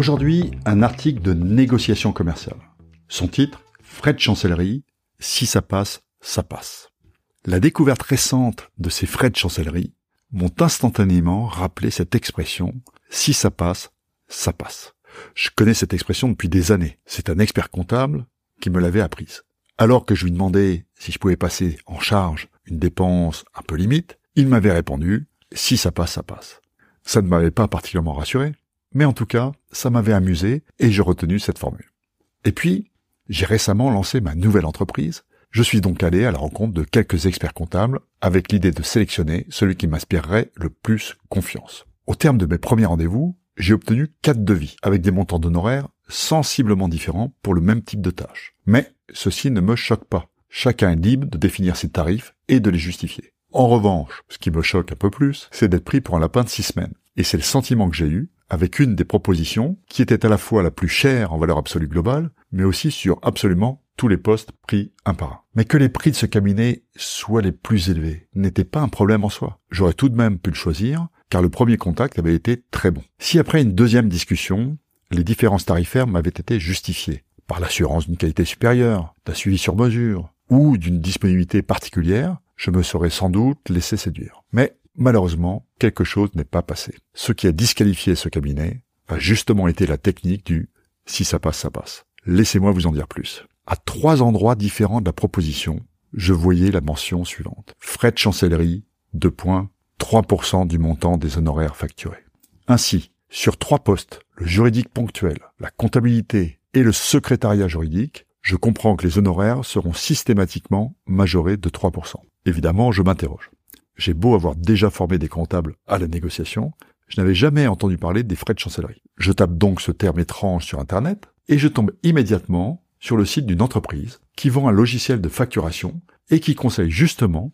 Aujourd'hui, un article de négociation commerciale. Son titre, Frais de chancellerie, si ça passe, ça passe. La découverte récente de ces frais de chancellerie m'ont instantanément rappelé cette expression, si ça passe, ça passe. Je connais cette expression depuis des années. C'est un expert comptable qui me l'avait apprise. Alors que je lui demandais si je pouvais passer en charge une dépense un peu limite, il m'avait répondu, si ça passe, ça passe. Ça ne m'avait pas particulièrement rassuré, mais en tout cas, ça m'avait amusé et j'ai retenu cette formule. Et puis, j'ai récemment lancé ma nouvelle entreprise. Je suis donc allé à la rencontre de quelques experts comptables avec l'idée de sélectionner celui qui m'inspirerait le plus confiance. Au terme de mes premiers rendez-vous, j'ai obtenu quatre devis avec des montants d'honoraires sensiblement différents pour le même type de tâche. Mais ceci ne me choque pas. Chacun est libre de définir ses tarifs et de les justifier. En revanche, ce qui me choque un peu plus, c'est d'être pris pour un lapin de six semaines. Et c'est le sentiment que j'ai eu avec une des propositions qui était à la fois la plus chère en valeur absolue globale, mais aussi sur absolument tous les postes pris un par un. Mais que les prix de ce cabinet soient les plus élevés n'était pas un problème en soi. J'aurais tout de même pu le choisir, car le premier contact avait été très bon. Si après une deuxième discussion, les différences tarifaires m'avaient été justifiées, par l'assurance d'une qualité supérieure, d'un suivi sur mesure, ou d'une disponibilité particulière, je me serais sans doute laissé séduire. Mais malheureusement, quelque chose n'est pas passé. Ce qui a disqualifié ce cabinet a justement été la technique du si ça passe, ça passe. Laissez-moi vous en dire plus. À trois endroits différents de la proposition, je voyais la mention suivante. Frais de chancellerie, deux points, 3% du montant des honoraires facturés. Ainsi, sur trois postes, le juridique ponctuel, la comptabilité et le secrétariat juridique, je comprends que les honoraires seront systématiquement majorés de 3%. Évidemment, je m'interroge. J'ai beau avoir déjà formé des comptables à la négociation, je n'avais jamais entendu parler des frais de chancellerie. Je tape donc ce terme étrange sur Internet et je tombe immédiatement sur le site d'une entreprise qui vend un logiciel de facturation et qui conseille justement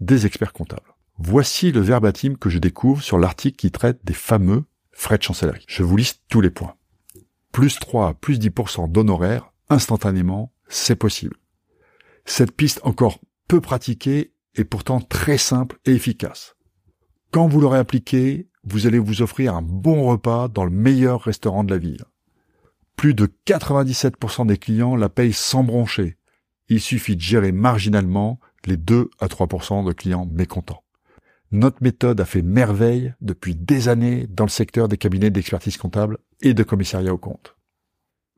des experts comptables. Voici le verbatim que je découvre sur l'article qui traite des fameux frais de chancellerie. Je vous liste tous les points. Plus 3, plus 10% d'honoraires, instantanément, c'est possible. Cette piste encore peu pratiquée pourtant très simple et efficace. Quand vous l'aurez appliquée, vous allez vous offrir un bon repas dans le meilleur restaurant de la ville. Plus de 97% des clients la payent sans broncher. Il suffit de gérer marginalement les 2 à 3% de clients mécontents. Notre méthode a fait merveille depuis des années dans le secteur des cabinets d'expertise comptable et de commissariat au compte.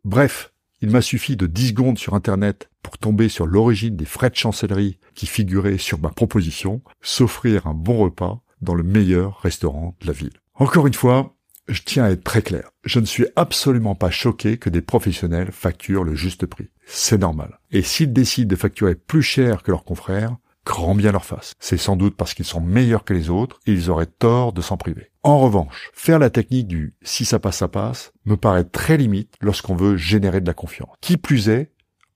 Bref, il m'a suffi de 10 secondes sur Internet pour tomber sur l'origine des frais de chancellerie qui figuraient sur ma proposition, s'offrir un bon repas dans le meilleur restaurant de la ville. Encore une fois, je tiens à être très clair. Je ne suis absolument pas choqué que des professionnels facturent le juste prix. C'est normal. Et s'ils décident de facturer plus cher que leurs confrères, grand bien leur face. C'est sans doute parce qu'ils sont meilleurs que les autres et ils auraient tort de s'en priver. En revanche, faire la technique du si ça passe, ça passe me paraît très limite lorsqu'on veut générer de la confiance. Qui plus est,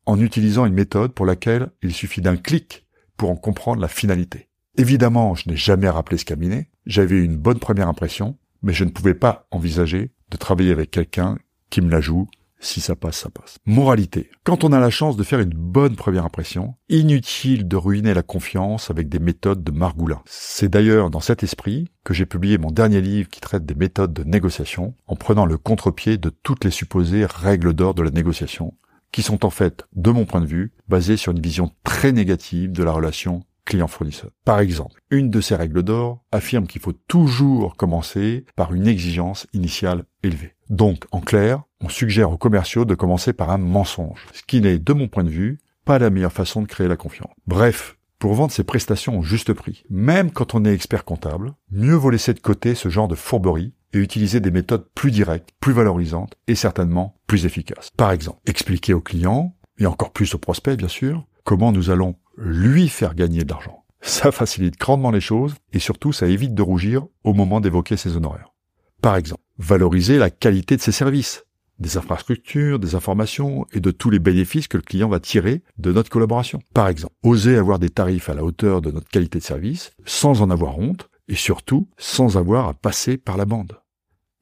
en utilisant une méthode pour laquelle il suffit d'un clic pour en comprendre la finalité. Évidemment, je n'ai jamais rappelé ce cabinet, j'avais une bonne première impression, mais je ne pouvais pas envisager de travailler avec quelqu'un qui me la joue si ça passe, ça passe. Moralité. Quand on a la chance de faire une bonne première impression, inutile de ruiner la confiance avec des méthodes de margoulin. C'est d'ailleurs dans cet esprit que j'ai publié mon dernier livre qui traite des méthodes de négociation, en prenant le contre-pied de toutes les supposées règles d'or de la négociation, qui sont en fait, de mon point de vue, basées sur une vision très négative de la relation client-fournisseur. Par exemple, une de ces règles d'or affirme qu'il faut toujours commencer par une exigence initiale élevée. Donc, en clair, on suggère aux commerciaux de commencer par un mensonge, ce qui n'est, de mon point de vue, pas la meilleure façon de créer la confiance. Bref, pour vendre ses prestations au juste prix, même quand on est expert comptable, mieux vaut laisser de côté ce genre de fourberie et utiliser des méthodes plus directes, plus valorisantes et certainement plus efficaces. Par exemple, expliquer au client, et encore plus au prospect bien sûr, comment nous allons lui faire gagner de l'argent. Ça facilite grandement les choses et surtout ça évite de rougir au moment d'évoquer ses honoraires. Par exemple, valoriser la qualité de ses services. Des infrastructures, des informations et de tous les bénéfices que le client va tirer de notre collaboration. Par exemple, oser avoir des tarifs à la hauteur de notre qualité de service sans en avoir honte et surtout sans avoir à passer par la bande.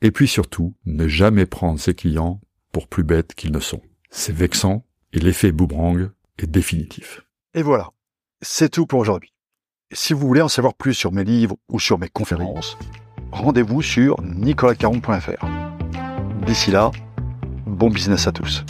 Et puis surtout, ne jamais prendre ses clients pour plus bêtes qu'ils ne sont. C'est vexant et l'effet boomerang est définitif. Et voilà, c'est tout pour aujourd'hui. Si vous voulez en savoir plus sur mes livres ou sur mes conférences, rendez-vous sur nicolascaron.fr. D'ici là, bon business à tous.